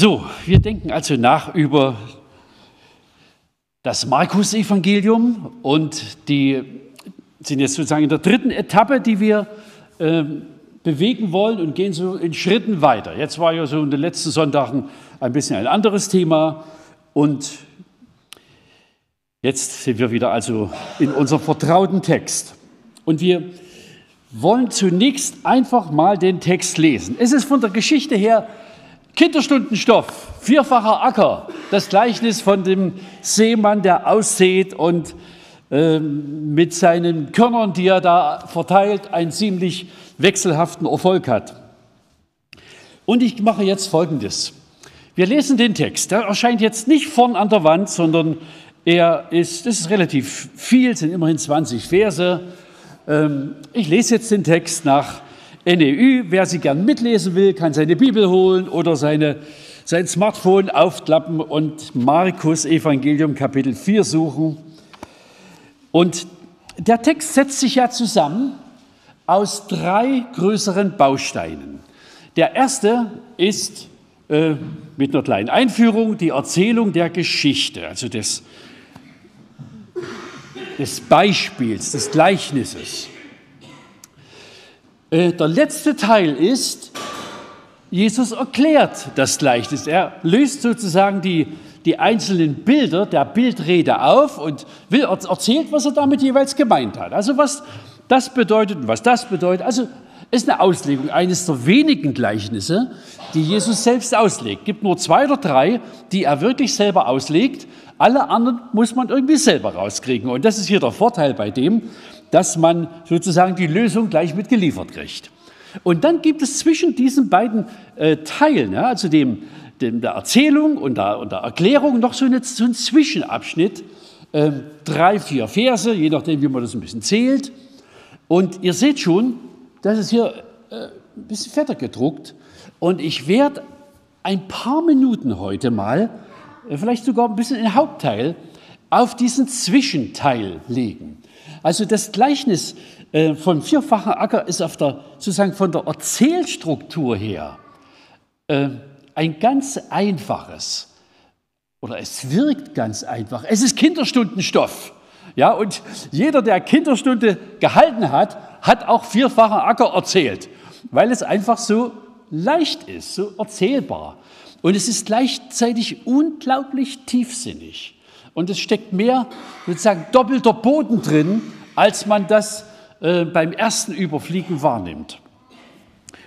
So, wir denken also nach über das Markus-Evangelium und die sind jetzt sozusagen in der dritten Etappe, die wir äh, bewegen wollen und gehen so in Schritten weiter. Jetzt war ja so in den letzten Sonntagen ein bisschen ein anderes Thema und jetzt sind wir wieder also in unserem vertrauten Text. Und wir wollen zunächst einfach mal den Text lesen. Es ist von der Geschichte her Kinderstundenstoff, vierfacher Acker, das Gleichnis von dem Seemann, der aussät und äh, mit seinen Körnern, die er da verteilt, einen ziemlich wechselhaften Erfolg hat. Und ich mache jetzt Folgendes. Wir lesen den Text. Der erscheint jetzt nicht vorn an der Wand, sondern er ist, das ist relativ viel, sind immerhin 20 Verse. Ähm, ich lese jetzt den Text nach NEU. Wer sie gern mitlesen will, kann seine Bibel holen oder seine, sein Smartphone aufklappen und Markus Evangelium Kapitel 4 suchen. Und der Text setzt sich ja zusammen aus drei größeren Bausteinen. Der erste ist äh, mit einer kleinen Einführung die Erzählung der Geschichte, also des, des Beispiels, des Gleichnisses. Äh, der letzte Teil ist, Jesus erklärt das Gleichnis. Er löst sozusagen die, die einzelnen Bilder der Bildrede auf und will, erzählt, was er damit jeweils gemeint hat. Also was das bedeutet und was das bedeutet. Also ist eine Auslegung eines der wenigen Gleichnisse, die Jesus selbst auslegt. Es gibt nur zwei oder drei, die er wirklich selber auslegt. Alle anderen muss man irgendwie selber rauskriegen. Und das ist hier der Vorteil bei dem, dass man sozusagen die Lösung gleich mit geliefert kriegt. Und dann gibt es zwischen diesen beiden äh, Teilen, ja, also dem, dem, der Erzählung und der, und der Erklärung, noch so, eine, so einen Zwischenabschnitt, äh, drei, vier Verse, je nachdem, wie man das ein bisschen zählt. Und ihr seht schon, das ist hier äh, ein bisschen fetter gedruckt. Und ich werde ein paar Minuten heute mal, äh, vielleicht sogar ein bisschen den Hauptteil, auf diesen Zwischenteil legen. Also das Gleichnis äh, vom vierfachen Acker ist auf der, sozusagen von der Erzählstruktur her äh, ein ganz einfaches. Oder es wirkt ganz einfach. Es ist Kinderstundenstoff. Ja, und jeder, der Kinderstunde gehalten hat, hat auch vierfachen Acker erzählt, weil es einfach so leicht ist, so erzählbar. Und es ist gleichzeitig unglaublich tiefsinnig. Und es steckt mehr sozusagen doppelter Boden drin, als man das äh, beim ersten Überfliegen wahrnimmt.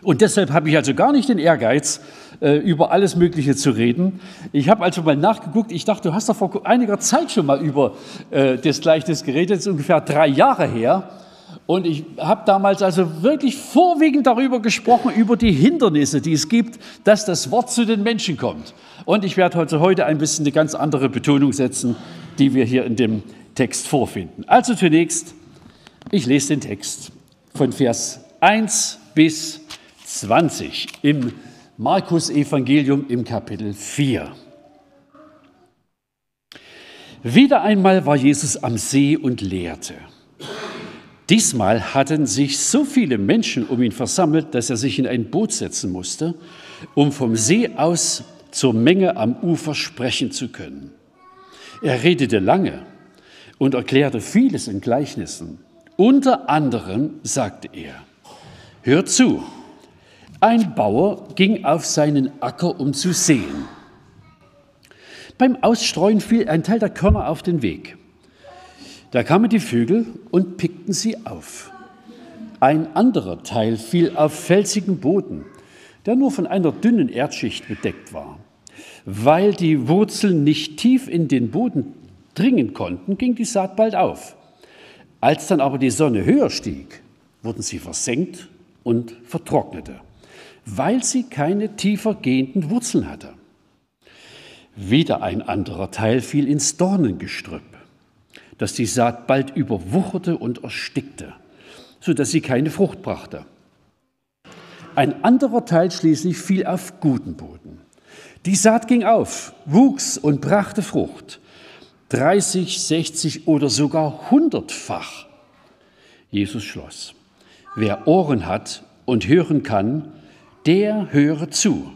Und deshalb habe ich also gar nicht den Ehrgeiz, äh, über alles Mögliche zu reden. Ich habe also mal nachgeguckt. Ich dachte, du hast doch vor einiger Zeit schon mal über äh, das Gleichnis geredet. Das ist ungefähr drei Jahre her. Und ich habe damals also wirklich vorwiegend darüber gesprochen, über die Hindernisse, die es gibt, dass das Wort zu den Menschen kommt. Und ich werde heute, heute ein bisschen eine ganz andere Betonung setzen, die wir hier in dem Text vorfinden. Also zunächst, ich lese den Text von Vers 1 bis 20 im Markus Evangelium im Kapitel 4. Wieder einmal war Jesus am See und lehrte. Diesmal hatten sich so viele Menschen um ihn versammelt, dass er sich in ein Boot setzen musste, um vom See aus zur Menge am Ufer sprechen zu können. Er redete lange und erklärte vieles in Gleichnissen. Unter anderem sagte er, hört zu, ein Bauer ging auf seinen Acker, um zu sehen. Beim Ausstreuen fiel ein Teil der Körner auf den Weg. Da kamen die Vögel und pickten sie auf. Ein anderer Teil fiel auf felsigen Boden der nur von einer dünnen Erdschicht bedeckt war. Weil die Wurzeln nicht tief in den Boden dringen konnten, ging die Saat bald auf. Als dann aber die Sonne höher stieg, wurden sie versenkt und vertrocknete, weil sie keine tiefer gehenden Wurzeln hatte. Wieder ein anderer Teil fiel ins Dornengestrüpp, das die Saat bald überwucherte und erstickte, so dass sie keine Frucht brachte. Ein anderer Teil schließlich fiel auf guten Boden. Die Saat ging auf, wuchs und brachte Frucht. 30, 60 oder sogar hundertfach. Jesus schloss. Wer Ohren hat und hören kann, der höre zu.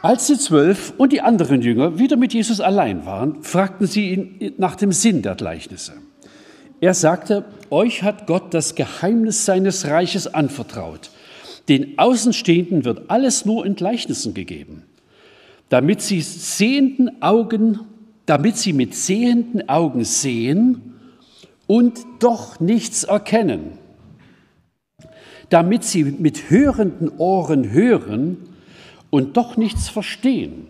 Als die Zwölf und die anderen Jünger wieder mit Jesus allein waren, fragten sie ihn nach dem Sinn der Gleichnisse. Er sagte, euch hat Gott das Geheimnis seines Reiches anvertraut. Den Außenstehenden wird alles nur in Gleichnissen gegeben, damit sie sehenden Augen, damit sie mit sehenden Augen sehen und doch nichts erkennen, damit sie mit hörenden Ohren hören und doch nichts verstehen,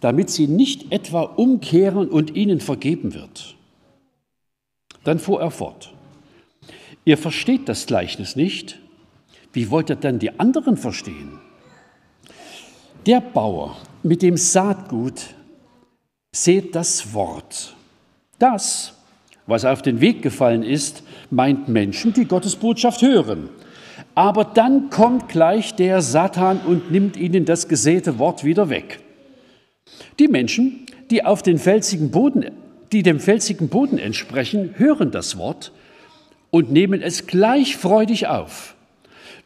damit sie nicht etwa umkehren und ihnen vergeben wird. Dann fuhr er fort. Ihr versteht das Gleichnis nicht. Wie wollt ihr dann die anderen verstehen? Der Bauer mit dem Saatgut seht das Wort. Das, was auf den Weg gefallen ist, meint Menschen, die Gottes Botschaft hören. Aber dann kommt gleich der Satan und nimmt ihnen das gesäte Wort wieder weg. Die Menschen, die auf den felsigen Boden die dem felsigen Boden entsprechen, hören das Wort und nehmen es gleich freudig auf.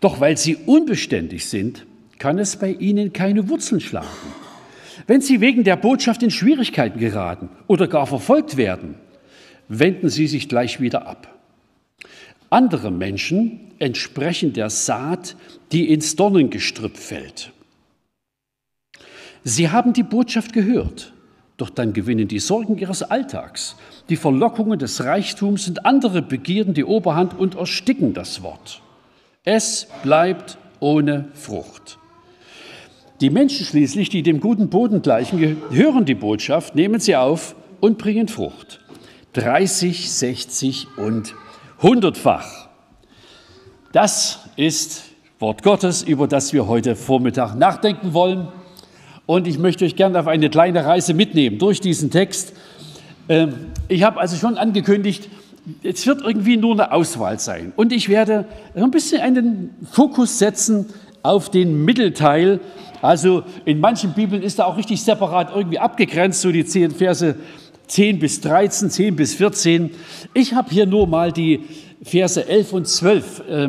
Doch weil sie unbeständig sind, kann es bei ihnen keine Wurzeln schlagen. Wenn sie wegen der Botschaft in Schwierigkeiten geraten oder gar verfolgt werden, wenden sie sich gleich wieder ab. Andere Menschen entsprechen der Saat, die ins Dornengestrüpp fällt. Sie haben die Botschaft gehört doch dann gewinnen die Sorgen ihres Alltags, die Verlockungen des Reichtums und andere Begierden die Oberhand und ersticken das Wort. Es bleibt ohne Frucht. Die Menschen schließlich, die dem guten Boden gleichen, hören die Botschaft, nehmen sie auf und bringen Frucht. 30, 60 und 100-fach. Das ist Wort Gottes, über das wir heute Vormittag nachdenken wollen. Und ich möchte euch gerne auf eine kleine Reise mitnehmen durch diesen Text. Ähm, ich habe also schon angekündigt, es wird irgendwie nur eine Auswahl sein. Und ich werde ein bisschen einen Fokus setzen auf den Mittelteil. Also in manchen Bibeln ist da auch richtig separat irgendwie abgegrenzt, so die zehn Verse 10 bis 13, 10 bis 14. Ich habe hier nur mal die Verse 11 und 12 äh,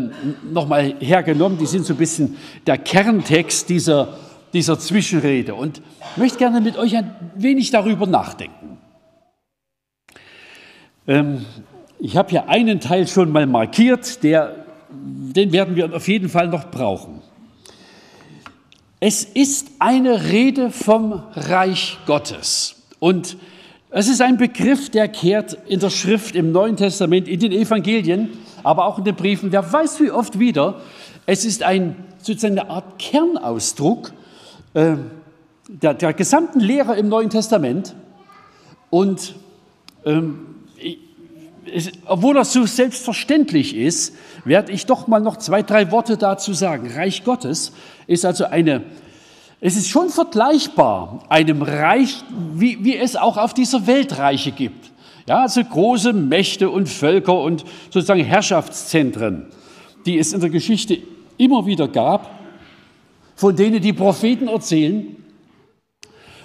nochmal hergenommen. Die sind so ein bisschen der Kerntext dieser dieser Zwischenrede und möchte gerne mit euch ein wenig darüber nachdenken. Ähm, ich habe hier einen Teil schon mal markiert, der, den werden wir auf jeden Fall noch brauchen. Es ist eine Rede vom Reich Gottes und es ist ein Begriff, der kehrt in der Schrift im Neuen Testament, in den Evangelien, aber auch in den Briefen, wer weiß wie oft wieder. Es ist ein, sozusagen eine Art Kernausdruck äh, der, der, gesamten Lehre im Neuen Testament. Und ähm, es, obwohl das so selbstverständlich ist, werde ich doch mal noch zwei, drei Worte dazu sagen. Reich Gottes ist also eine, es ist schon vergleichbar einem Reich, wie, wie es auch auf dieser Welt Reiche gibt. Ja, also große Mächte und Völker und sozusagen Herrschaftszentren, die es in der Geschichte immer wieder gab von denen die Propheten erzählen.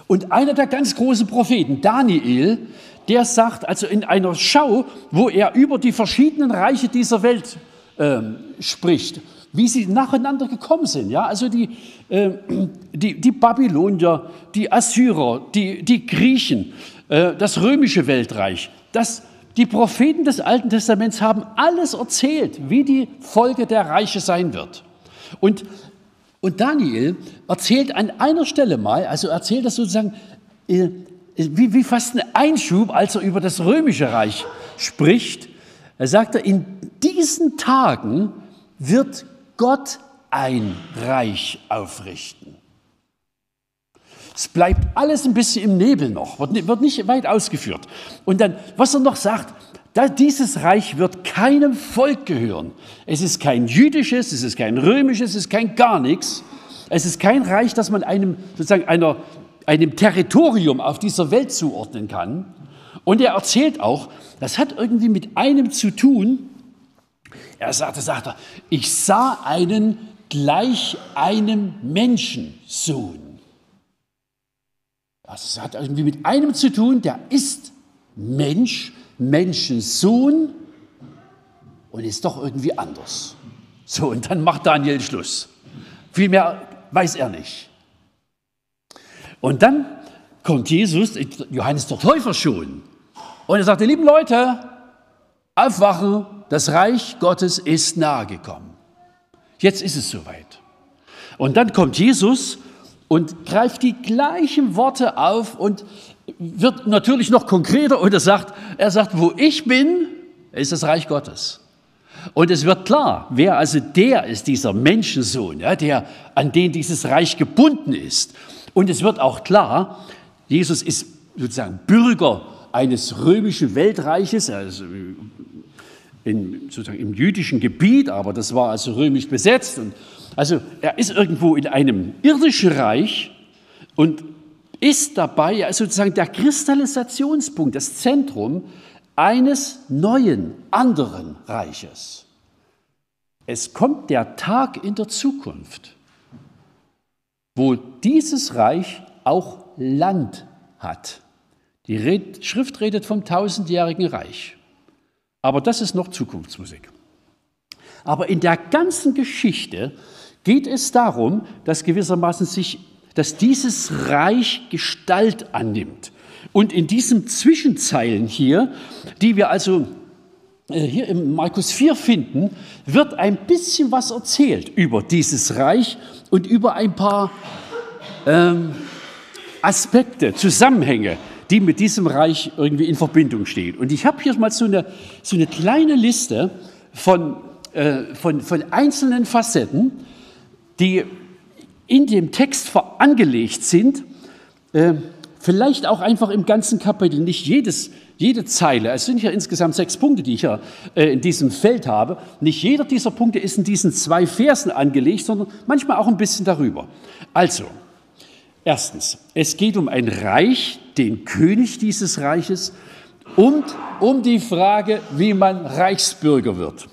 Und einer der ganz großen Propheten, Daniel, der sagt also in einer Schau, wo er über die verschiedenen Reiche dieser Welt äh, spricht, wie sie nacheinander gekommen sind. Ja? Also die, äh, die, die Babylonier, die Assyrer, die, die Griechen, äh, das römische Weltreich, das, die Propheten des Alten Testaments haben alles erzählt, wie die Folge der Reiche sein wird. Und und Daniel erzählt an einer Stelle mal, also erzählt das sozusagen äh, wie, wie fast ein Einschub, als er über das römische Reich spricht. Er sagt, in diesen Tagen wird Gott ein Reich aufrichten. Es bleibt alles ein bisschen im Nebel noch, wird nicht weit ausgeführt. Und dann, was er noch sagt, dieses Reich wird keinem Volk gehören. Es ist kein jüdisches, es ist kein römisches, es ist kein gar nichts. Es ist kein Reich, das man einem, sozusagen einer, einem Territorium auf dieser Welt zuordnen kann. Und er erzählt auch, das hat irgendwie mit einem zu tun. Er sagte, sagt ich sah einen gleich einem Menschensohn. Das hat irgendwie mit einem zu tun, der ist Mensch, Menschensohn und ist doch irgendwie anders. So, und dann macht Daniel Schluss. Viel mehr weiß er nicht. Und dann kommt Jesus, Johannes der Täufer schon, und er sagt, ihr lieben Leute, aufwachen, das Reich Gottes ist nahe gekommen. Jetzt ist es soweit. Und dann kommt Jesus und greift die gleichen Worte auf und wird natürlich noch konkreter und er sagt, er sagt, wo ich bin, ist das Reich Gottes. Und es wird klar, wer also der ist, dieser Menschensohn, ja, der, an den dieses Reich gebunden ist. Und es wird auch klar, Jesus ist sozusagen Bürger eines römischen Weltreiches, also in, sozusagen im jüdischen Gebiet, aber das war also römisch besetzt. Und also er ist irgendwo in einem irdischen Reich und ist dabei also sozusagen der Kristallisationspunkt, das Zentrum eines neuen, anderen Reiches. Es kommt der Tag in der Zukunft, wo dieses Reich auch Land hat. Die Schrift redet vom tausendjährigen Reich. Aber das ist noch Zukunftsmusik. Aber in der ganzen Geschichte geht es darum, dass gewissermaßen sich, dass dieses Reich Gestalt annimmt. Und in diesen Zwischenzeilen hier, die wir also hier im Markus 4 finden, wird ein bisschen was erzählt über dieses Reich und über ein paar ähm, Aspekte, Zusammenhänge, die mit diesem Reich irgendwie in Verbindung stehen. Und ich habe hier mal so eine, so eine kleine Liste von, äh, von, von einzelnen Facetten, die in dem Text angelegt sind, äh, vielleicht auch einfach im ganzen Kapitel, nicht jedes, jede Zeile, es sind ja insgesamt sechs Punkte, die ich ja äh, in diesem Feld habe, nicht jeder dieser Punkte ist in diesen zwei Versen angelegt, sondern manchmal auch ein bisschen darüber. Also, Erstens, es geht um ein Reich, den König dieses Reiches und um die Frage, wie man Reichsbürger wird.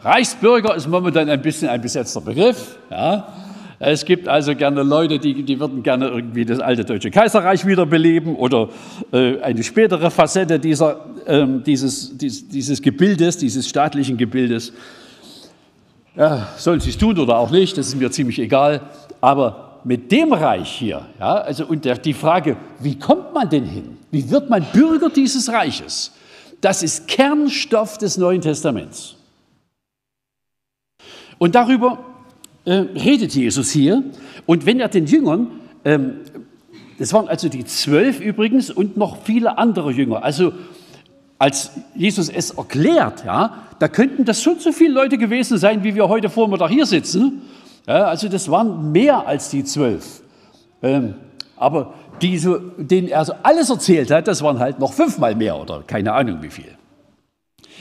Reichsbürger ist momentan ein bisschen ein besetzter Begriff. Ja. Es gibt also gerne Leute, die, die würden gerne irgendwie das alte Deutsche Kaiserreich wiederbeleben oder äh, eine spätere Facette dieser, äh, dieses, dies, dieses Gebildes, dieses staatlichen Gebildes. Ja, sollen sie es tun oder auch nicht, das ist mir ziemlich egal. Aber mit dem Reich hier, ja, also und der, die Frage, wie kommt man denn hin? Wie wird man Bürger dieses Reiches? Das ist Kernstoff des Neuen Testaments. Und darüber äh, redet Jesus hier. Und wenn er den Jüngern, ähm, das waren also die zwölf übrigens und noch viele andere Jünger, also als Jesus es erklärt, ja, da könnten das schon so viele Leute gewesen sein, wie wir heute Vormittag hier sitzen. Ja, also das waren mehr als die zwölf. Ähm, aber die so, denen er so alles erzählt hat, das waren halt noch fünfmal mehr oder keine Ahnung wie viel.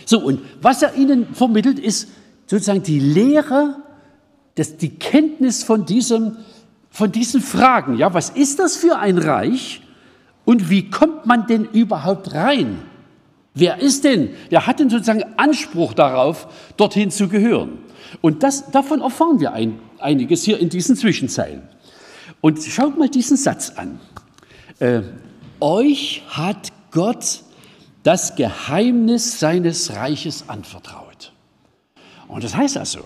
So, und was er ihnen vermittelt, ist sozusagen die Lehre, das, die Kenntnis von, diesem, von diesen Fragen. Ja, was ist das für ein Reich und wie kommt man denn überhaupt rein? Wer ist denn? Wer hat denn sozusagen Anspruch darauf, dorthin zu gehören? Und das, davon erfahren wir ein, einiges hier in diesen Zwischenzeilen. Und schaut mal diesen Satz an. Äh, euch hat Gott das Geheimnis seines Reiches anvertraut. Und das heißt also,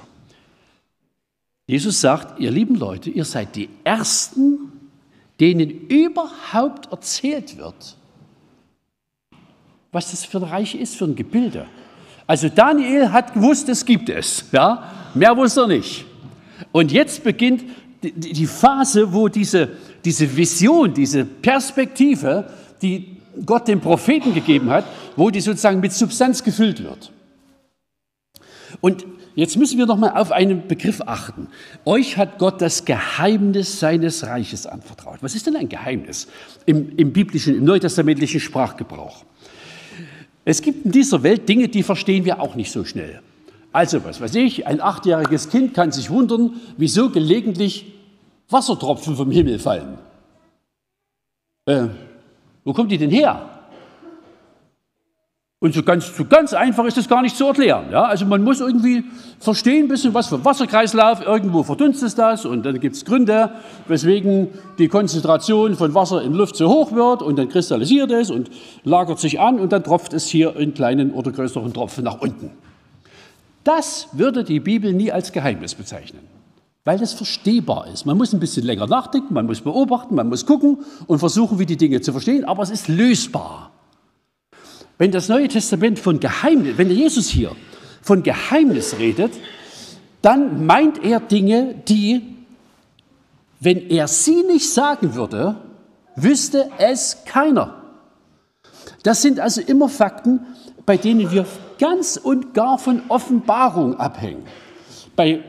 Jesus sagt, ihr lieben Leute, ihr seid die Ersten, denen überhaupt erzählt wird, was das für ein Reich ist, für ein Gebilde. Also Daniel hat gewusst, es gibt es. Ja? Mehr wusste er nicht. Und jetzt beginnt die Phase, wo diese, diese Vision, diese Perspektive, die Gott dem Propheten gegeben hat, wo die sozusagen mit Substanz gefüllt wird. Und jetzt müssen wir noch mal auf einen Begriff achten. Euch hat Gott das Geheimnis seines Reiches anvertraut. Was ist denn ein Geheimnis im, im biblischen, im neutestamentlichen Sprachgebrauch? Es gibt in dieser Welt Dinge, die verstehen wir auch nicht so schnell. Also, was weiß ich, ein achtjähriges Kind kann sich wundern, wieso gelegentlich Wassertropfen vom Himmel fallen. Äh, wo kommt die denn her? Und so ganz, so ganz einfach ist das gar nicht zu erklären. Ja? Also man muss irgendwie verstehen, ein bisschen was für Wasserkreislauf, irgendwo verdunstet das und dann gibt es Gründe, weswegen die Konzentration von Wasser in Luft so hoch wird und dann kristallisiert es und lagert sich an und dann tropft es hier in kleinen oder größeren Tropfen nach unten. Das würde die Bibel nie als Geheimnis bezeichnen. weil das verstehbar ist. Man muss ein bisschen länger nachdenken, man muss beobachten, man muss gucken und versuchen, wie die Dinge zu verstehen, aber es ist lösbar. Wenn das Neue Testament von Geheimnis, wenn Jesus hier von Geheimnis redet, dann meint er Dinge, die, wenn er sie nicht sagen würde, wüsste es keiner. Das sind also immer Fakten, bei denen wir ganz und gar von Offenbarung abhängen. Bei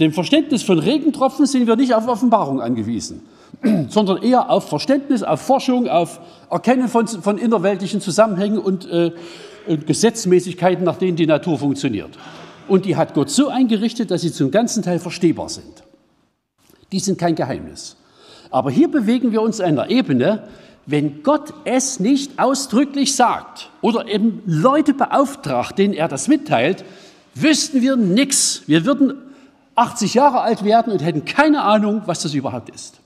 dem Verständnis von Regentropfen sind wir nicht auf Offenbarung angewiesen, sondern eher auf Verständnis, auf Forschung, auf Erkennen von, von innerweltlichen Zusammenhängen und, äh, und Gesetzmäßigkeiten, nach denen die Natur funktioniert. Und die hat Gott so eingerichtet, dass sie zum ganzen Teil verstehbar sind. Die sind kein Geheimnis. Aber hier bewegen wir uns einer Ebene, wenn Gott es nicht ausdrücklich sagt oder eben Leute beauftragt, denen er das mitteilt, wüssten wir nichts. Wir würden 80 Jahre alt werden und hätten keine Ahnung, was das überhaupt ist.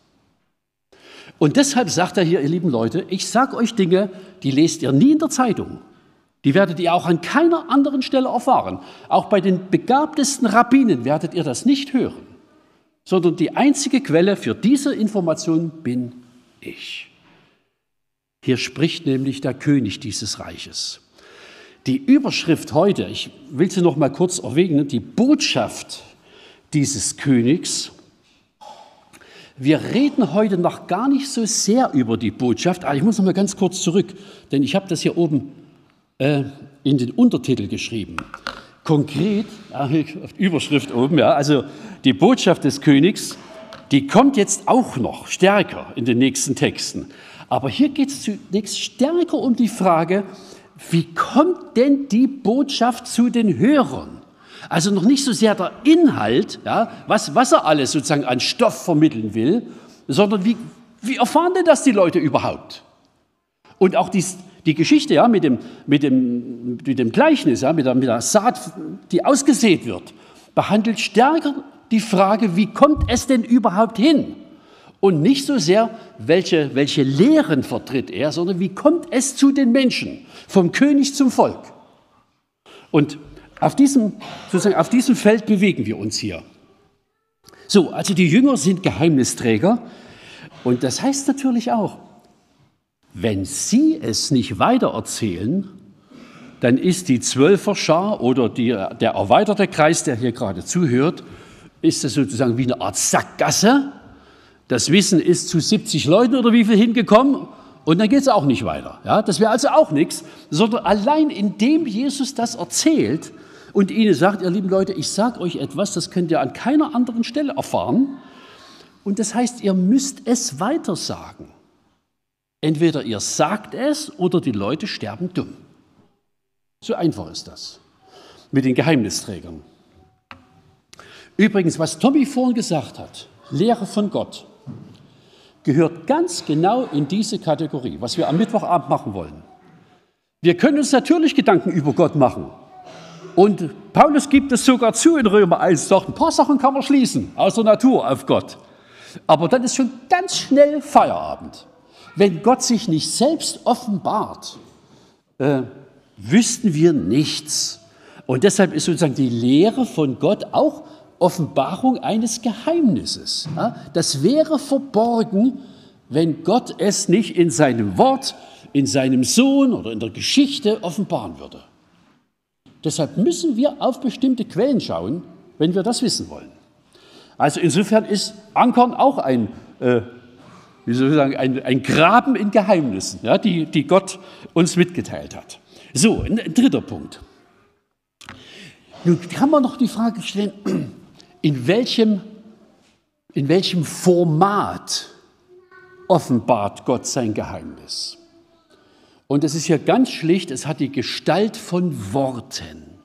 Und deshalb sagt er hier, ihr lieben Leute, ich sage euch Dinge, die lest ihr nie in der Zeitung. Die werdet ihr auch an keiner anderen Stelle erfahren. Auch bei den begabtesten Rabbinen werdet ihr das nicht hören, sondern die einzige Quelle für diese Information bin ich. Hier spricht nämlich der König dieses Reiches. Die Überschrift heute, ich will sie noch mal kurz erwähnen, die Botschaft dieses Königs. Wir reden heute noch gar nicht so sehr über die Botschaft, aber ich muss noch mal ganz kurz zurück, denn ich habe das hier oben äh, in den Untertitel geschrieben. Konkret, äh, Überschrift oben, ja, also die Botschaft des Königs, die kommt jetzt auch noch stärker in den nächsten Texten. Aber hier geht es zunächst stärker um die Frage, wie kommt denn die Botschaft zu den Hörern? Also noch nicht so sehr der Inhalt, ja, was, was er alles sozusagen an Stoff vermitteln will, sondern wie, wie erfahren denn das die Leute überhaupt? Und auch die, die Geschichte ja, mit, dem, mit, dem, mit dem Gleichnis, ja, mit, der, mit der Saat, die ausgesät wird, behandelt stärker die Frage, wie kommt es denn überhaupt hin? Und nicht so sehr, welche, welche Lehren vertritt er, sondern wie kommt es zu den Menschen, vom König zum Volk. Und auf diesem, sozusagen auf diesem Feld bewegen wir uns hier. So, also die Jünger sind Geheimnisträger. Und das heißt natürlich auch, wenn sie es nicht weitererzählen, dann ist die Zwölferschar oder die, der erweiterte Kreis, der hier gerade zuhört, ist das sozusagen wie eine Art Sackgasse, das Wissen ist zu 70 Leuten oder wie viel hingekommen und dann geht es auch nicht weiter. Ja, das wäre also auch nichts, sondern allein indem Jesus das erzählt und ihnen sagt, ihr lieben Leute, ich sage euch etwas, das könnt ihr an keiner anderen Stelle erfahren. Und das heißt, ihr müsst es weiter sagen. Entweder ihr sagt es oder die Leute sterben dumm. So einfach ist das mit den Geheimnisträgern. Übrigens, was Tommy vorhin gesagt hat, Lehre von Gott, gehört ganz genau in diese Kategorie, was wir am Mittwochabend machen wollen. Wir können uns natürlich Gedanken über Gott machen. Und Paulus gibt es sogar zu in Römer 1, sagt, ein paar Sachen kann man schließen aus der Natur auf Gott. Aber dann ist schon ganz schnell Feierabend. Wenn Gott sich nicht selbst offenbart, äh, wüssten wir nichts. Und deshalb ist sozusagen die Lehre von Gott auch Offenbarung eines Geheimnisses. Das wäre verborgen, wenn Gott es nicht in seinem Wort, in seinem Sohn oder in der Geschichte offenbaren würde. Deshalb müssen wir auf bestimmte Quellen schauen, wenn wir das wissen wollen. Also insofern ist Ankern auch ein, äh, wie soll ich sagen, ein, ein Graben in Geheimnissen, ja, die, die Gott uns mitgeteilt hat. So, ein dritter Punkt. Nun kann man noch die Frage stellen, in welchem, in welchem Format offenbart Gott sein Geheimnis. Und es ist hier ganz schlicht, es hat die Gestalt von Worten.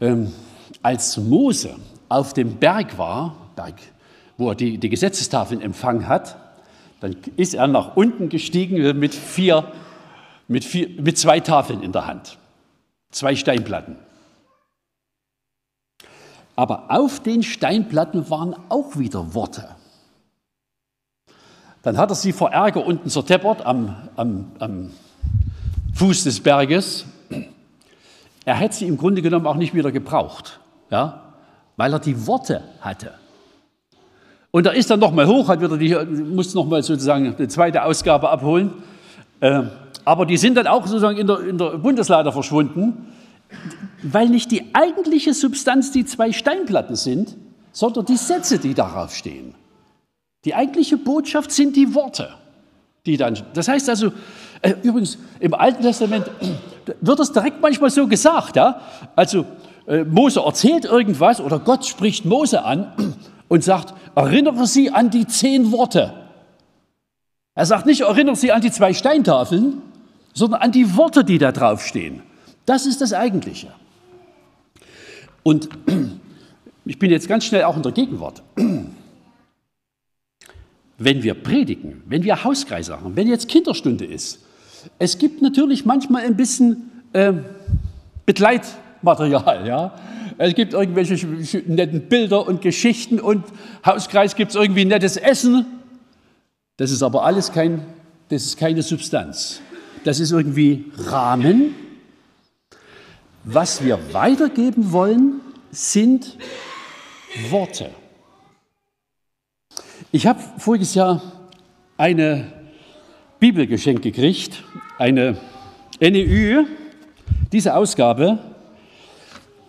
Ähm, als Mose auf dem Berg war, Berg, wo er die, die Gesetzestafeln empfangen hat, dann ist er nach unten gestiegen mit, vier, mit, vier, mit zwei Tafeln in der Hand, zwei Steinplatten. Aber auf den Steinplatten waren auch wieder Worte. Dann hat er sie vor Ärger unten zerteppert am, am, am Fuß des Berges. Er hätte sie im Grunde genommen auch nicht wieder gebraucht. ja, weil er die Worte hatte. Und er ist dann nochmal hoch, hat wieder die, muss nochmal sozusagen eine zweite Ausgabe abholen. Ähm, aber die sind dann auch sozusagen in der, in der Bundeslade verschwunden, weil nicht die eigentliche Substanz die zwei Steinplatten sind, sondern die Sätze, die darauf stehen. Die eigentliche Botschaft sind die Worte, die dann. Das heißt also, äh, übrigens, im Alten Testament wird es direkt manchmal so gesagt, ja? Also, äh, Mose erzählt irgendwas oder Gott spricht Mose an und sagt, erinnere Sie an die zehn Worte. Er sagt nicht, erinnere Sie an die zwei Steintafeln, sondern an die Worte, die da draufstehen. Das ist das Eigentliche. Und ich bin jetzt ganz schnell auch in der Gegenwart. Wenn wir predigen, wenn wir Hauskreise machen, wenn jetzt Kinderstunde ist, es gibt natürlich manchmal ein bisschen äh, Begleitmaterial. Ja? Es gibt irgendwelche netten Bilder und Geschichten und Hauskreis gibt es irgendwie nettes Essen. Das ist aber alles kein, das ist keine Substanz. Das ist irgendwie Rahmen. Was wir weitergeben wollen, sind Worte. Ich habe voriges Jahr eine Bibel geschenkt gekriegt, eine NEU, diese Ausgabe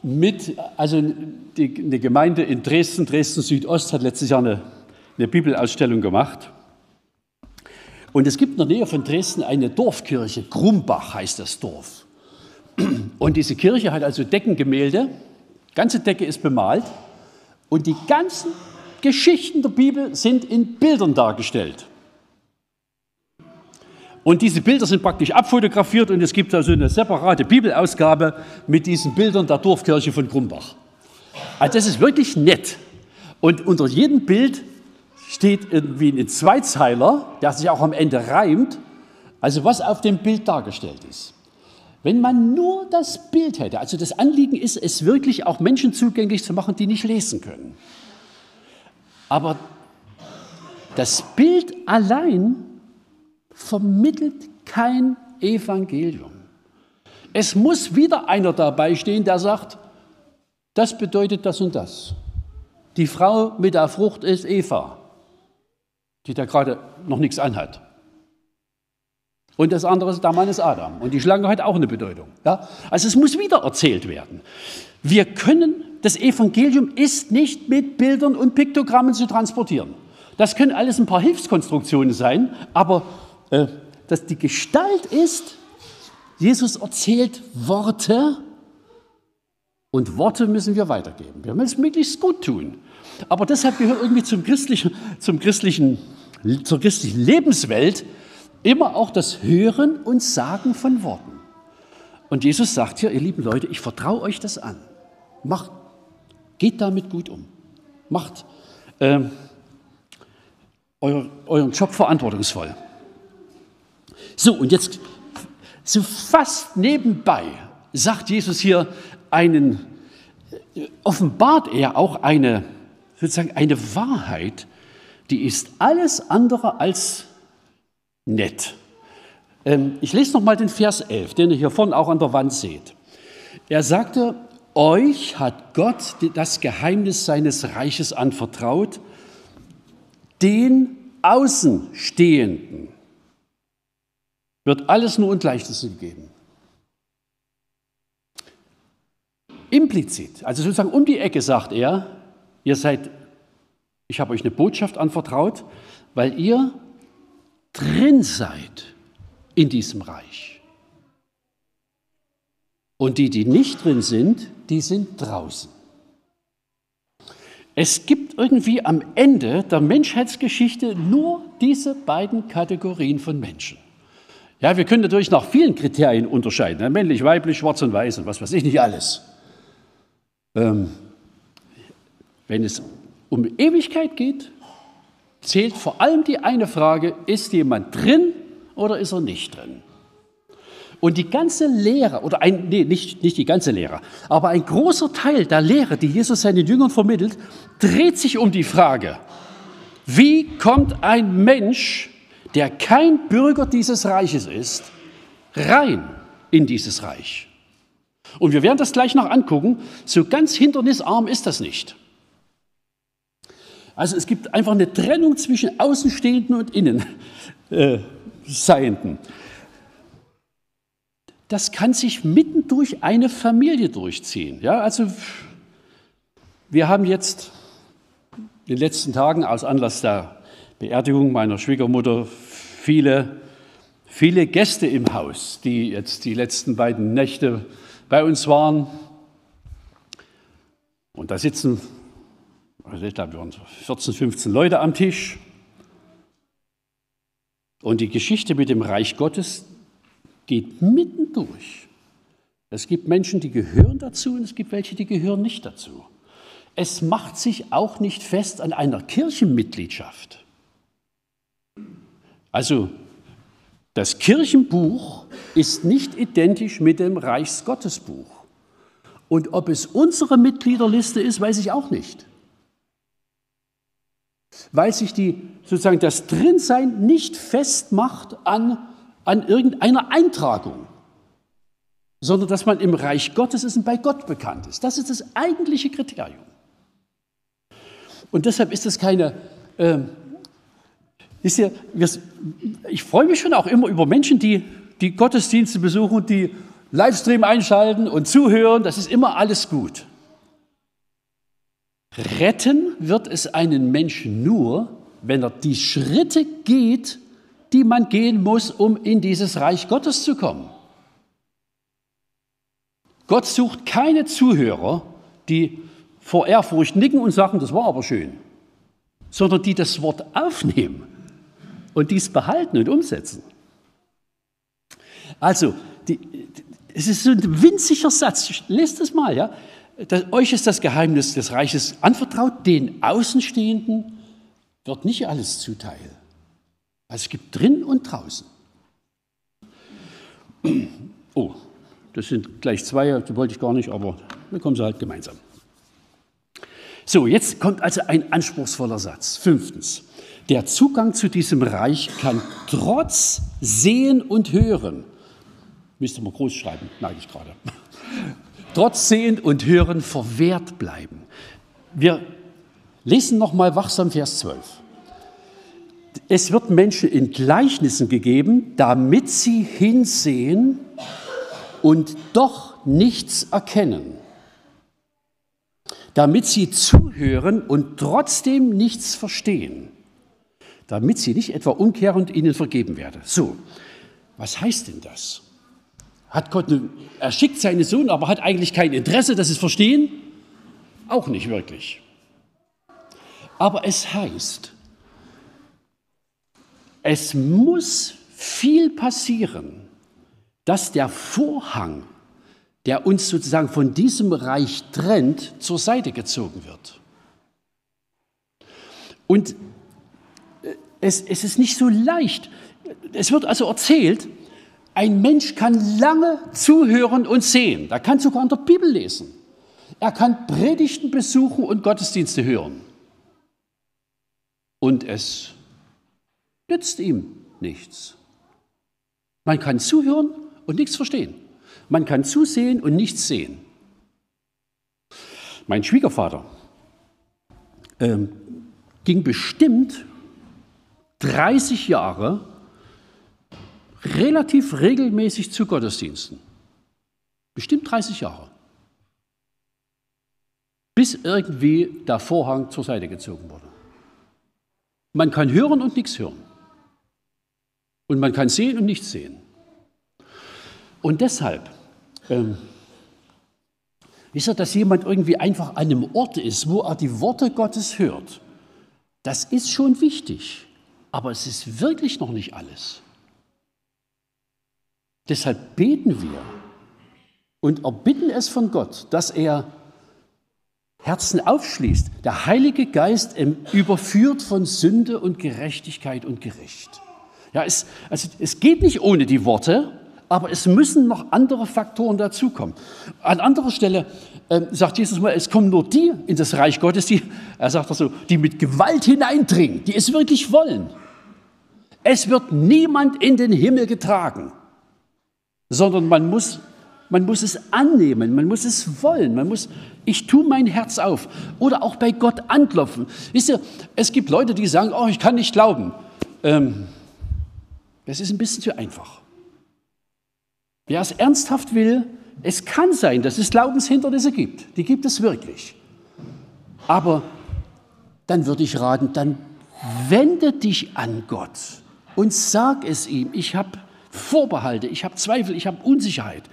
mit, also die, eine Gemeinde in Dresden, Dresden Südost hat letztes Jahr eine, eine Bibelausstellung gemacht. Und es gibt in der Nähe von Dresden eine Dorfkirche, Grumbach heißt das Dorf. Und diese Kirche hat also Deckengemälde, ganze Decke ist bemalt und die ganzen Geschichten der Bibel sind in Bildern dargestellt. Und diese Bilder sind praktisch abfotografiert und es gibt also eine separate Bibelausgabe mit diesen Bildern der Dorfkirche von Grumbach. Also das ist wirklich nett. Und unter jedem Bild steht irgendwie ein Zweizeiler, der sich auch am Ende reimt, also was auf dem Bild dargestellt ist. Wenn man nur das Bild hätte, also das Anliegen ist, es wirklich auch Menschen zugänglich zu machen, die nicht lesen können. Aber das Bild allein vermittelt kein Evangelium. Es muss wieder einer dabei stehen, der sagt, das bedeutet das und das. Die Frau mit der Frucht ist Eva, die da gerade noch nichts anhat. Und das andere ist, der Mann ist Adam. Und die Schlange hat auch eine Bedeutung. Ja? Also es muss wieder erzählt werden. Wir können, das Evangelium ist nicht mit Bildern und Piktogrammen zu transportieren. Das können alles ein paar Hilfskonstruktionen sein, aber äh, dass die Gestalt ist, Jesus erzählt Worte und Worte müssen wir weitergeben. Wir müssen es möglichst gut tun. Aber deshalb gehört irgendwie zum christlichen, zum christlichen, zur christlichen Lebenswelt immer auch das Hören und Sagen von Worten. Und Jesus sagt hier, ihr lieben Leute, ich vertraue euch das an. Macht, geht damit gut um. Macht äh, euer, euren Job verantwortungsvoll. So, und jetzt so fast nebenbei sagt Jesus hier einen, äh, offenbart er auch eine, sozusagen eine Wahrheit, die ist alles andere als nett. Ähm, ich lese noch mal den Vers 11, den ihr hier vorne auch an der Wand seht. Er sagte, euch hat Gott das Geheimnis seines Reiches anvertraut, den Außenstehenden wird alles nur und Leichtes gegeben. Implizit, also sozusagen um die Ecke sagt er, ihr seid, ich habe euch eine Botschaft anvertraut, weil ihr drin seid in diesem Reich. Und die, die nicht drin sind, die sind draußen. Es gibt irgendwie am Ende der Menschheitsgeschichte nur diese beiden Kategorien von Menschen. Ja, wir können natürlich nach vielen Kriterien unterscheiden, ne? männlich, weiblich, schwarz und weiß und was weiß ich nicht alles. Ähm, wenn es um Ewigkeit geht, zählt vor allem die eine Frage, ist jemand drin oder ist er nicht drin? Und die ganze Lehre, oder ein, nee, nicht, nicht die ganze Lehre, aber ein großer Teil der Lehre, die Jesus seinen Jüngern vermittelt, dreht sich um die Frage, wie kommt ein Mensch, der kein Bürger dieses Reiches ist, rein in dieses Reich? Und wir werden das gleich noch angucken. So ganz hindernisarm ist das nicht. Also es gibt einfach eine Trennung zwischen Außenstehenden und Innenseienden. Äh, das kann sich mitten durch eine Familie durchziehen. Ja, also wir haben jetzt in den letzten Tagen aus Anlass der Beerdigung meiner Schwiegermutter viele, viele Gäste im Haus, die jetzt die letzten beiden Nächte bei uns waren. Und da sitzen also ich glaube, wir waren 14, 15 Leute am Tisch. Und die Geschichte mit dem Reich Gottes geht mitten durch. Es gibt Menschen, die gehören dazu und es gibt welche, die gehören nicht dazu. Es macht sich auch nicht fest an einer Kirchenmitgliedschaft. Also das Kirchenbuch ist nicht identisch mit dem Reichsgottesbuch. Und ob es unsere Mitgliederliste ist, weiß ich auch nicht weil sich die, sozusagen das Drinsein nicht festmacht an, an irgendeiner Eintragung, sondern dass man im Reich Gottes ist und bei Gott bekannt ist. Das ist das eigentliche Kriterium. Und deshalb ist es keine, äh, ist ja, ich freue mich schon auch immer über Menschen, die, die Gottesdienste besuchen, die Livestream einschalten und zuhören. Das ist immer alles gut. Retten wird es einen Menschen nur, wenn er die Schritte geht, die man gehen muss, um in dieses Reich Gottes zu kommen. Gott sucht keine Zuhörer, die vor Ehrfurcht nicken und sagen, das war aber schön, sondern die das Wort aufnehmen und dies behalten und umsetzen. Also, die, es ist so ein winziger Satz, lest es mal, ja. Das, euch ist das Geheimnis des Reiches anvertraut, den Außenstehenden wird nicht alles zuteil. Also es gibt drin und draußen. Oh, das sind gleich zwei, die wollte ich gar nicht, aber dann kommen sie halt gemeinsam. So, jetzt kommt also ein anspruchsvoller Satz. Fünftens, der Zugang zu diesem Reich kann trotz Sehen und Hören, müsste man groß schreiben, neige ich gerade, trotz Sehen und Hören verwehrt bleiben. Wir lesen nochmal wachsam Vers 12. Es wird Menschen in Gleichnissen gegeben, damit sie hinsehen und doch nichts erkennen. Damit sie zuhören und trotzdem nichts verstehen. Damit sie nicht etwa umkehren und ihnen vergeben werde. So, was heißt denn das? Hat Gott, er schickt seinen Sohn, aber hat eigentlich kein Interesse, dass sie es verstehen? Auch nicht wirklich. Aber es heißt, es muss viel passieren, dass der Vorhang, der uns sozusagen von diesem Reich trennt, zur Seite gezogen wird. Und äh, es, es ist nicht so leicht. Es wird also erzählt, ein Mensch kann lange zuhören und sehen. Er kann sogar in der Bibel lesen. Er kann Predigten besuchen und Gottesdienste hören. Und es nützt ihm nichts. Man kann zuhören und nichts verstehen. Man kann zusehen und nichts sehen. Mein Schwiegervater ähm, ging bestimmt 30 Jahre relativ regelmäßig zu Gottesdiensten. Bestimmt 30 Jahre. Bis irgendwie der Vorhang zur Seite gezogen wurde. Man kann hören und nichts hören. Und man kann sehen und nichts sehen. Und deshalb, ähm, wisst ihr, dass jemand irgendwie einfach an einem Ort ist, wo er die Worte Gottes hört, das ist schon wichtig. Aber es ist wirklich noch nicht alles. Deshalb beten wir und erbitten es von Gott, dass er Herzen aufschließt. Der Heilige Geist überführt von Sünde und Gerechtigkeit und Gericht. Ja, es, also es geht nicht ohne die Worte, aber es müssen noch andere Faktoren dazukommen. An anderer Stelle äh, sagt Jesus mal, es kommen nur die in das Reich Gottes, die, er sagt das so, die mit Gewalt hineindringen, die es wirklich wollen. Es wird niemand in den Himmel getragen sondern man muss Man muss es annehmen, man muss es wollen, man muss, ich tue mein Herz auf oder auch bei Gott anklopfen. Wisst ihr, es gibt Leute, die sagen, oh, ich kann nicht glauben. Ähm, das ist ein bisschen zu einfach. Wer es ernsthaft will, es kann sein, dass es Glaubenshindernisse gibt. Die gibt es wirklich. Aber dann würde ich raten, dann wende dich an Gott und sag es ihm. Ich habe Vorbehalte, ich habe Zweifel, ich habe Unsicherheit.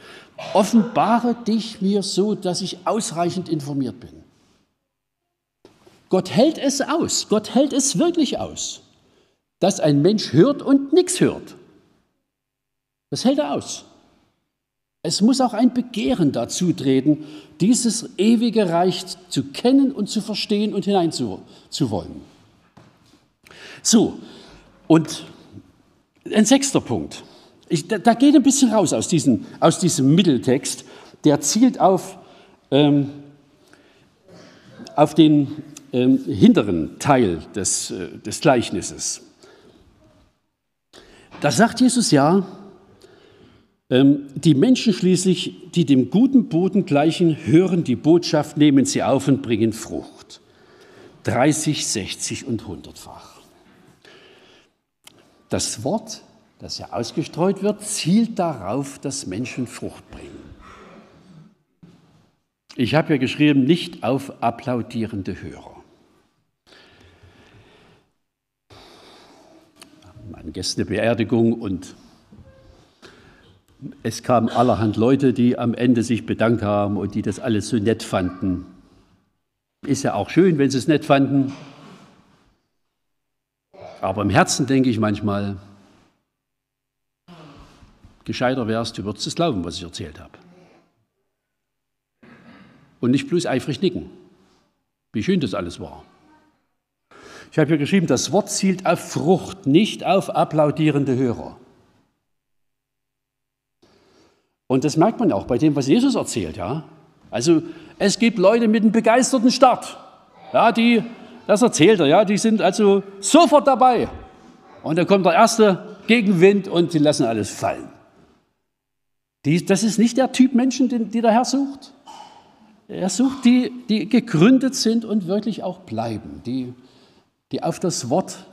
Offenbare dich mir so, dass ich ausreichend informiert bin. Gott hält es aus, Gott hält es wirklich aus, dass ein Mensch hört und nichts hört. Das hält er aus. Es muss auch ein Begehren dazu treten, dieses ewige Reich zu kennen und zu verstehen und hineinzuwollen. So, und ein sechster Punkt. Ich, da, da, geht ein bisschen raus aus, diesen, aus diesem Mitteltext. Der zielt auf, ähm, auf den ähm, hinteren Teil des, äh, des Gleichnisses. Da sagt Jesus ja, ähm, die Menschen schließlich, die dem guten Boden gleichen, hören die Botschaft, nehmen sie auf und bringen Frucht. 30, 60 und 100-fach. Das Wort, das ja ausgestreut wird, zielt darauf, dass Menschen Frucht bringen. Ich habe ja geschrieben, nicht auf applaudierende Hörer. Meine Gäste Beerdigung und es kamen allerhand Leute, die am Ende sich bedankt haben und die das alles so nett fanden. Ist ja auch schön, wenn sie es nett fanden. Aber im Herzen denke ich manchmal, gescheiter wärst, du würdest es glauben, was ich erzählt habe. Und nicht bloß eifrig nicken, wie schön das alles war. Ich habe hier geschrieben, das Wort zielt auf Frucht, nicht auf applaudierende Hörer. Und das merkt man auch bei dem, was Jesus erzählt. Ja? Also es gibt Leute mit einem begeisterten Start, ja, die, das erzählt er, ja, die sind also sofort dabei. Und dann kommt der erste Gegenwind und sie lassen alles fallen. Die, das ist nicht der Typ Menschen, den, die der Herr sucht. Er sucht die, die gegründet sind und wirklich auch bleiben, die, die auf das Wort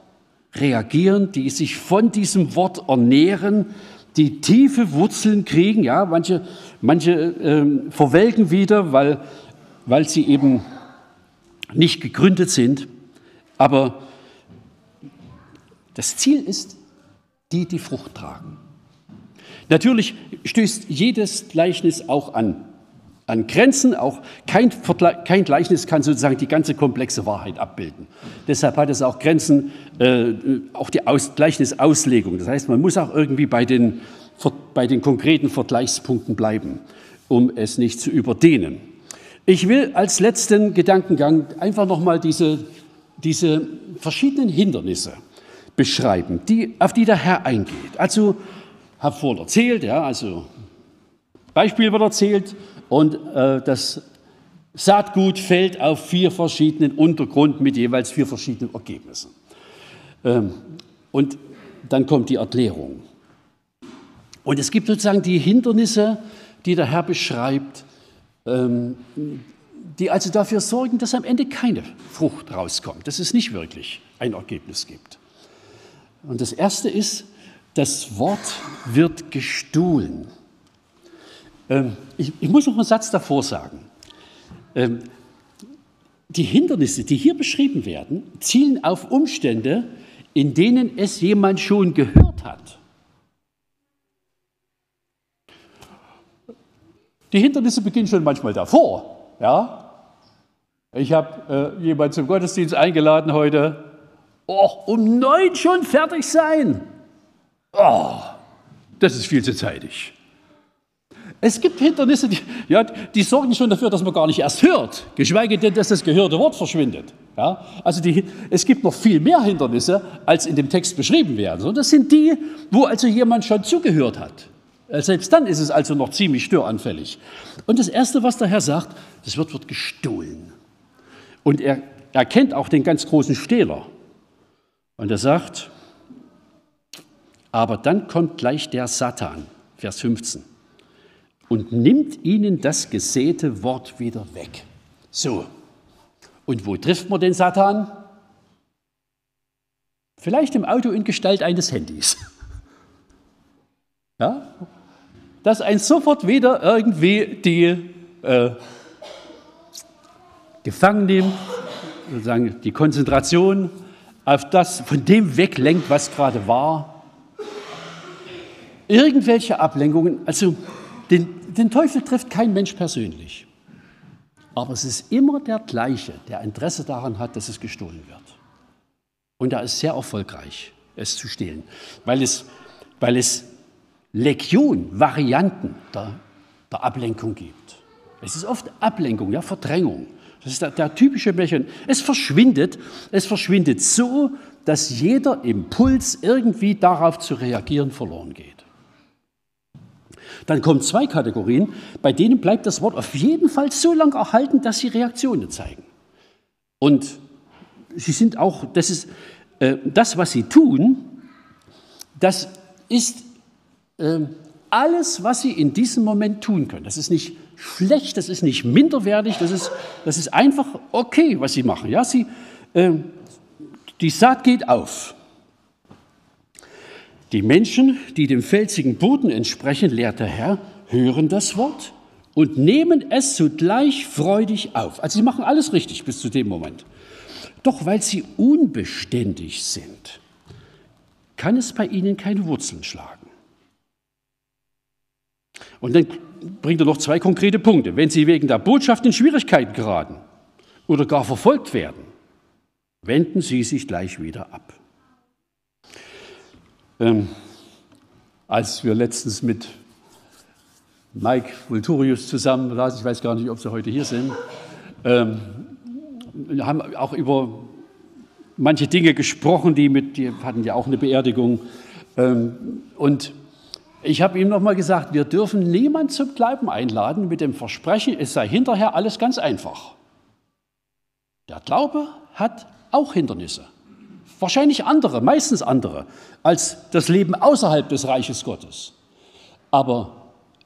reagieren, die sich von diesem Wort ernähren, die tiefe Wurzeln kriegen. Ja, manche, manche äh, verwelken wieder, weil, weil sie eben nicht gegründet sind. Aber das Ziel ist, die die Frucht tragen. Natürlich stößt jedes Gleichnis auch an, an Grenzen. Auch kein, kein, Gleichnis kann sozusagen die ganze komplexe Wahrheit abbilden. Deshalb hat es auch Grenzen, äh, auch die Aus, Gleichnisauslegung. Das heißt, man muss auch irgendwie bei den, bei den konkreten Vergleichspunkten bleiben, um es nicht zu überdehnen. Ich will als letzten Gedankengang einfach nochmal diese, diese verschiedenen Hindernisse beschreiben, die, auf die der Herr eingeht. Also habe vorhin erzählt, ja, also Beispiel wird erzählt und äh, das Saatgut fällt auf vier verschiedenen Untergrund mit jeweils vier verschiedenen Ergebnissen. Ähm, und dann kommt die Erklärung. Und es gibt sozusagen die Hindernisse, die der Herr beschreibt, ähm, die also dafür sorgen, dass am Ende keine Frucht rauskommt, dass es nicht wirklich ein Ergebnis gibt. Und das Erste ist, das Wort wird gestohlen. Ähm, ich, ich, muss noch einen Satz davor sagen. Ähm, die Hindernisse, die hier beschrieben werden, zielen auf Umstände, in denen es jemand schon gehört hat. Die Hindernisse beginnen schon manchmal davor. Ja? Ich habe äh, jemanden zum Gottesdienst eingeladen heute. Oh, um neun schon fertig sein. Oh, das ist viel zu zeitig. Es gibt Hindernisse, die, ja, die sorgen schon dafür, dass man gar nicht erst hört, geschweige denn, dass das gehörte Wort verschwindet. Ja, also die, es gibt noch viel mehr Hindernisse, als in dem Text beschrieben werden. Und das sind die, wo also jemand schon zugehört hat. Äh, selbst dann ist es also noch ziemlich störanfällig. Und das Erste, was der Herr sagt, das wird, wird gestohlen. Und er erkennt auch den ganz großen Stehler. Und er sagt, aber dann kommt gleich der Satan, Vers 15. und nimmt ihnen das gesäte Wort wieder weg. So, und wo trifft man den Satan? Vielleicht im Auto in Gestalt eines Handys. Ja? Dass ein sofort wieder irgendwie die äh, gefangen nimmt, sozusagen die Konzentration auf das, von dem weglenkt, was gerade war. Irgendwelche Ablenkungen, also den, den Teufel trifft kein Mensch persönlich. Aber es ist immer der gleiche, der Interesse daran hat, dass es gestohlen wird. Und er ist sehr erfolgreich, es zu stehlen, weil es, weil es Legion, Varianten der, der Ablenkung gibt. Es ist oft Ablenkung, ja, Verdrängung. Das ist der, der typische Mechanismus. Es verschwindet, es verschwindet so, dass jeder Impuls, irgendwie darauf zu reagieren, verloren geht. Dann kommen zwei Kategorien, bei denen bleibt das Wort auf jeden Fall so lange erhalten, dass sie Reaktionen zeigen. Und sie sind auch, das ist äh, das, was sie tun, das ist äh, alles, was sie in diesem Moment tun können. Das ist nicht schlecht, das ist nicht minderwertig, das ist, das ist einfach okay, was sie machen. Ja, sie, äh, die Saat geht auf. Die Menschen, die dem felsigen Boden entsprechen, lehrt der Herr, hören das Wort und nehmen es zugleich freudig auf. Also sie machen alles richtig bis zu dem Moment. Doch weil sie unbeständig sind, kann es bei ihnen keine Wurzeln schlagen. Und dann bringt er noch zwei konkrete Punkte. Wenn sie wegen der Botschaft in Schwierigkeiten geraten oder gar verfolgt werden, wenden sie sich gleich wieder ab. Ähm, als wir letztens mit Mike Vulturius zusammen saßen, ich weiß gar nicht, ob Sie heute hier sind, ähm, haben auch über manche Dinge gesprochen, die mit, die hatten ja auch eine Beerdigung. Ähm, und ich habe ihm nochmal gesagt, wir dürfen niemand zum Glauben einladen mit dem Versprechen, es sei hinterher alles ganz einfach. Der Glaube hat auch Hindernisse. Wahrscheinlich andere, meistens andere, als das Leben außerhalb des Reiches Gottes. Aber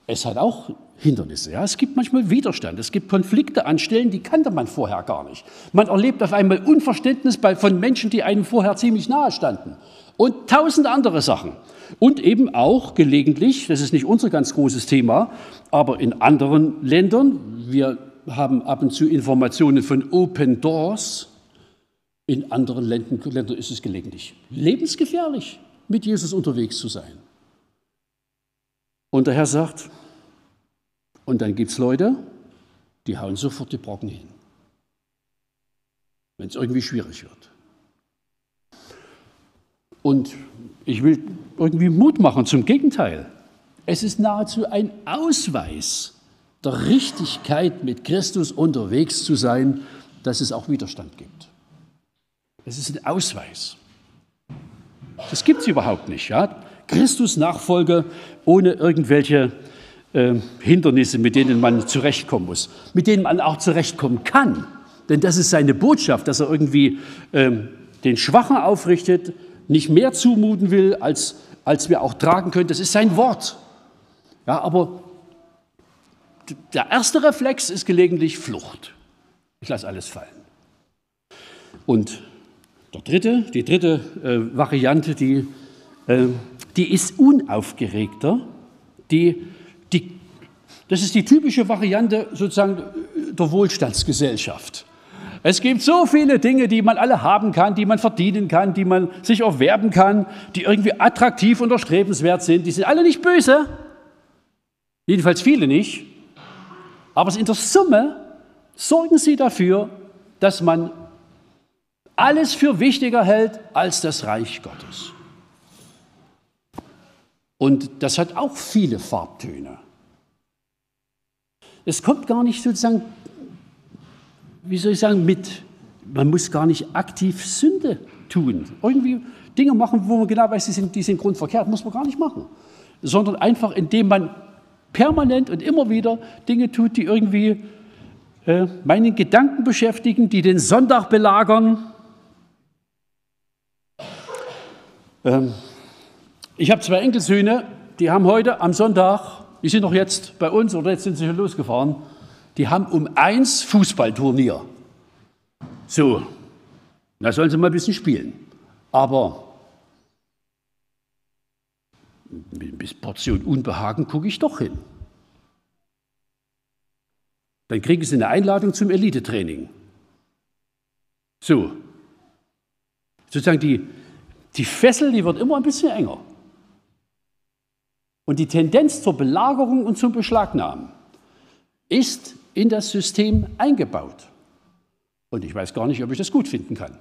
es hat auch Hindernisse. Ja? Es gibt manchmal Widerstand, es gibt Konflikte an Stellen, die kannte man vorher gar nicht. Man erlebt auf einmal Unverständnis bei, von Menschen, die einem vorher ziemlich nahe standen. Und tausend andere Sachen. Und eben auch gelegentlich, das ist nicht unser ganz großes Thema, aber in anderen Ländern, wir haben ab und zu Informationen von Open Doors, in anderen Ländern, ist es gelegentlich lebensgefährlich, mit Jesus unterwegs zu sein. Und der Herr sagt, und dann gibt es Leute, die hauen sofort die Brocken hin, wenn es irgendwie schwierig wird. Und ich will irgendwie Mut machen, zum Gegenteil. Es ist nahezu ein Ausweis der Richtigkeit, mit Christus unterwegs zu sein, dass es auch Widerstand gibt. Es ist ein Ausweis. Das gibt es überhaupt nicht. Ja? Christus-Nachfolge ohne irgendwelche äh, Hindernisse, mit denen man zurechtkommen muss, mit denen man auch zurechtkommen kann. Denn das ist seine Botschaft, dass er irgendwie äh, den Schwachen aufrichtet, nicht mehr zumuten will, als, als wir auch tragen können. Das ist sein Wort. Ja, aber der erste Reflex ist gelegentlich Flucht. Ich lasse alles fallen. Und der dritte, die dritte äh, Variante, die, äh, die ist unaufgeregter. Die, die, das ist die typische Variante sozusagen der Wohlstandsgesellschaft. Es gibt so viele Dinge, die man alle haben kann, die man verdienen kann, die man sich erwerben kann, die irgendwie attraktiv und erstrebenswert sind. Die sind alle nicht böse, jedenfalls viele nicht. Aber in der Summe sorgen sie dafür, dass man alles für wichtiger hält als das Reich Gottes. Und das hat auch viele Farbtöne. Es kommt gar nicht sozusagen, wie soll ich sagen, mit, man muss gar nicht aktiv Sünde tun. Irgendwie Dinge machen, wo man genau weiß, die sind, die sind grundverkehrt, muss man gar nicht machen. Sondern einfach, indem man permanent und immer wieder Dinge tut, die irgendwie äh, meinen Gedanken beschäftigen, die den Sonntag belagern, Ähm, ich habe zwei Enkelsöhne, die haben heute am Sonntag die sind doch jetzt bei uns oder jetzt sind sie hier losgefahren, die haben um eins Fußballturnier. So, da sollen sie mal ein bisschen spielen. Aber mit ein Portion Unbehagen gucke ich doch hin. Dann kriegen sie eine Einladung zum Elitetraining. So. Sozusagen die, die Fessel, die wird immer ein bisschen enger. Und die Tendenz zur Belagerung und zum Beschlagnahmen ist in das System eingebaut. Und ich weiß gar nicht, ob ich das gut finden kann.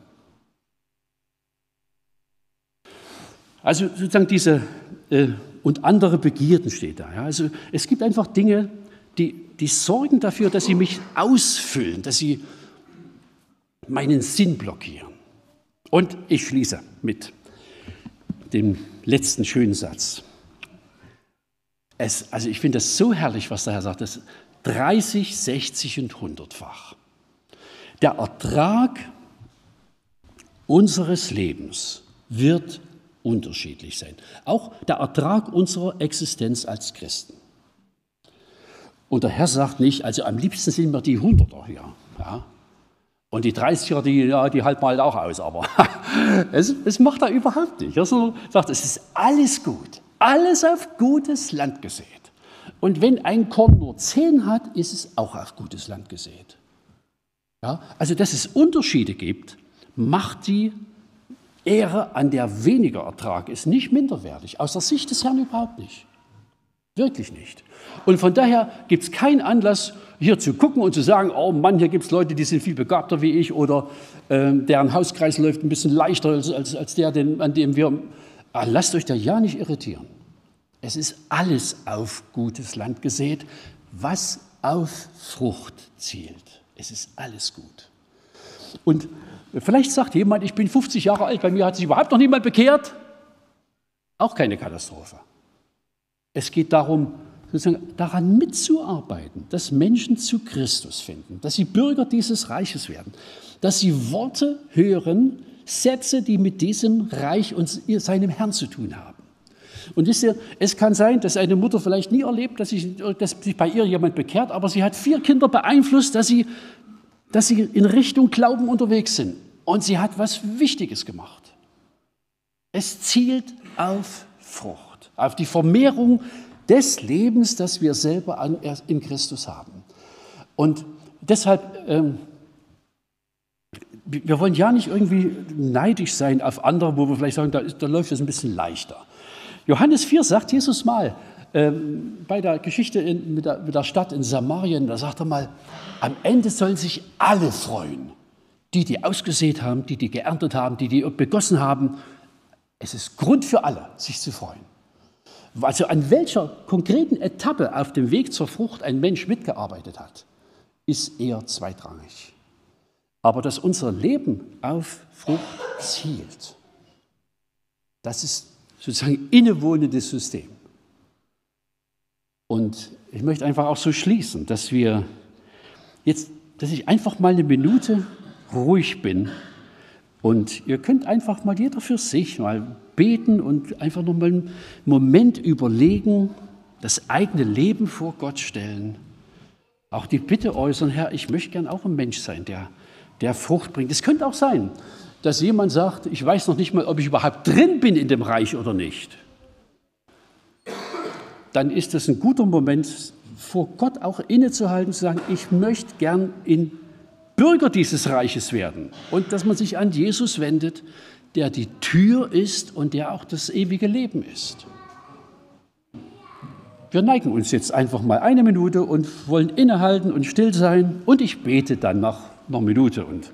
Also sozusagen diese äh, und andere Begierden steht da. Ja. Also es gibt einfach Dinge, die, die sorgen dafür, dass sie mich ausfüllen, dass sie meinen Sinn blockieren. Und ich schließe mit dem letzten schönen Satz. Es, also ich finde das so herrlich, was der Herr sagt, das 30, 60 und 100-fach. Der Ertrag unseres Lebens wird unterschiedlich sein. Auch der Ertrag unserer Existenz als Christen. Und der Herr sagt nicht, also am liebsten sind wir die Hunderter hier. Ja. Und die 30er, die, ja, die halten halt auch aus, aber es, es, macht er überhaupt nicht. Er sagt, es ist alles gut, alles auf gutes Land gesät. Und wenn ein Korn nur zehn hat, ist es auch auf gutes Land gesät. Ja, also, dass es Unterschiede gibt, macht die Ehre, an der weniger Ertrag ist, nicht minderwertig. Aus der Sicht des Herrn überhaupt nicht. Wirklich nicht. Und von daher gibt es keinen Anlass, hier zu gucken und zu sagen, oh Mann, hier gibt es Leute, die sind viel begabter wie ich oder äh, deren Hauskreis läuft ein bisschen leichter als, als, als der, den, an dem wir... Ah, lasst euch da ja nicht irritieren. Es ist alles auf gutes Land gesät, was auf Frucht zielt. Es ist alles gut. Und vielleicht sagt jemand, ich bin 50 Jahre alt, bei mir hat sich überhaupt noch niemand bekehrt. Auch keine Katastrophe. Es geht darum, sozusagen daran mitzuarbeiten, dass Menschen zu Christus finden, dass sie Bürger dieses Reiches werden, dass sie Worte hören, Sätze, die mit diesem Reich und seinem Herrn zu tun haben. Und wisst ihr, es kann sein, dass eine Mutter vielleicht nie erlebt, dass sich, dass sich bei ihr jemand bekehrt, aber sie hat vier Kinder beeinflusst, dass sie, dass sie in Richtung Glauben unterwegs sind. Und sie hat was Wichtiges gemacht. Es zielt auf Frucht auf die Vermehrung des Lebens, das wir selber in Christus haben. Und deshalb, ähm, wir wollen ja nicht irgendwie neidisch sein auf andere, wo wir vielleicht sagen, da, da läuft es ein bisschen leichter. Johannes 4 sagt Jesus mal, ähm, bei der Geschichte in, mit, der, mit, der, Stadt in Samarien, da sagt er mal, am Ende sollen sich alle freuen. Die, die ausgesät haben, die, die geerntet haben, die, die begossen haben. Es ist Grund für alle, sich zu freuen. Also an welcher konkreten Etappe auf dem Weg zur Frucht ein Mensch mitgearbeitet hat, ist eher zweitrangig. Aber dass unser Leben auf Frucht zielt, das ist sozusagen innewohnendes System. Und ich möchte einfach auch so schließen, dass wir jetzt, dass ich einfach mal eine Minute ruhig bin und ihr könnt einfach mal jeder für sich mal beten und einfach noch mal einen Moment überlegen, das eigene Leben vor Gott stellen. Auch die Bitte äußern, Herr, ich möchte gern auch ein Mensch sein, der, der Frucht bringt. Es könnte auch sein, dass jemand sagt, ich weiß noch nicht mal, ob ich überhaupt drin bin in dem Reich oder nicht. Dann ist das ein guter Moment, vor Gott auch innezuhalten, zu sagen, ich möchte gern in Bürger dieses Reiches werden. Und dass man sich an Jesus wendet, der die Tür ist und der auch das ewige Leben ist. Wir neigen uns jetzt einfach mal eine Minute und wollen innehalten und still sein und ich bete dann nach einer Minute und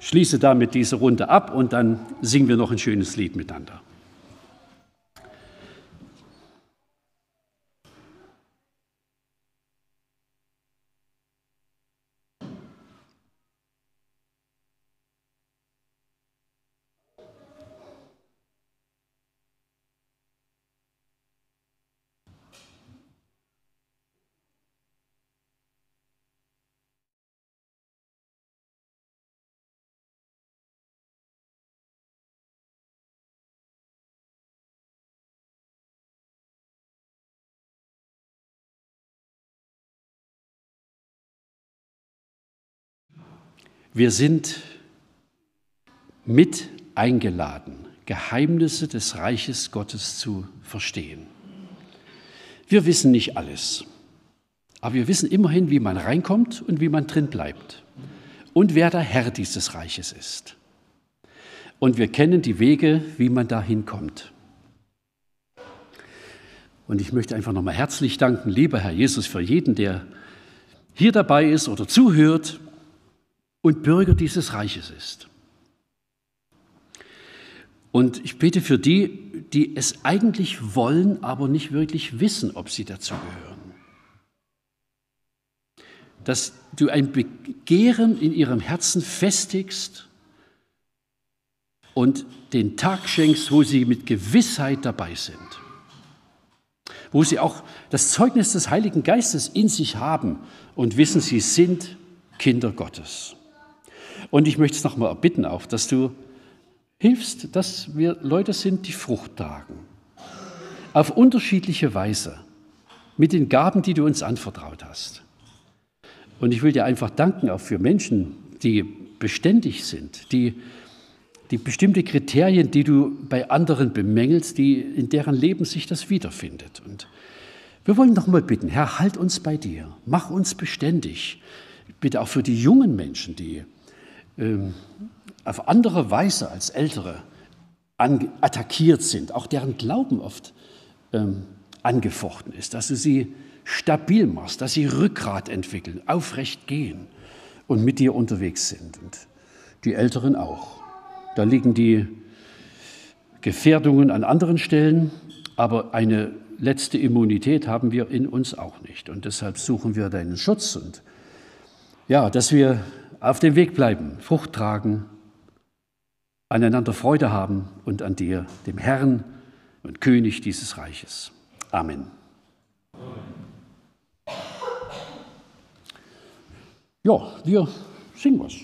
schließe damit diese Runde ab und dann singen wir noch ein schönes Lied miteinander. Wir sind mit eingeladen, Geheimnisse des Reiches Gottes zu verstehen. Wir wissen nicht alles, aber wir wissen immerhin, wie man reinkommt und wie man drin bleibt und wer der Herr dieses Reiches ist. Und wir kennen die Wege, wie man da hinkommt. Und ich möchte einfach nochmal herzlich danken, lieber Herr Jesus, für jeden, der hier dabei ist oder zuhört und Bürger dieses Reiches ist. Und ich bete für die, die es eigentlich wollen, aber nicht wirklich wissen, ob sie dazugehören. Dass du ein Begehren in ihrem Herzen festigst und den Tag schenkst, wo sie mit Gewissheit dabei sind. Wo sie auch das Zeugnis des Heiligen Geistes in sich haben und wissen, sie sind Kinder Gottes. Und ich möchte es nochmal bitten auch, dass du hilfst, dass wir Leute sind, die Frucht tragen. Auf unterschiedliche Weise. Mit den Gaben, die du uns anvertraut hast. Und ich will dir einfach danken auch für Menschen, die beständig sind, die, die bestimmte Kriterien, die du bei anderen bemängelst, die, in deren Leben sich das wiederfindet. Und wir wollen noch mal bitten, Herr, halt uns bei dir, mach uns beständig. Bitte auch für die jungen Menschen, die auf andere Weise als Ältere attackiert sind, auch deren Glauben oft ähm, angefochten ist, dass du sie stabil machst, dass sie Rückgrat entwickeln, aufrecht gehen und mit dir unterwegs sind. Und die Älteren auch. Da liegen die Gefährdungen an anderen Stellen, aber eine letzte Immunität haben wir in uns auch nicht. Und deshalb suchen wir deinen Schutz und ja, dass wir auf dem Weg bleiben, Frucht tragen, aneinander Freude haben und an dir, dem Herrn und König dieses Reiches. Amen. Ja, wir singen was.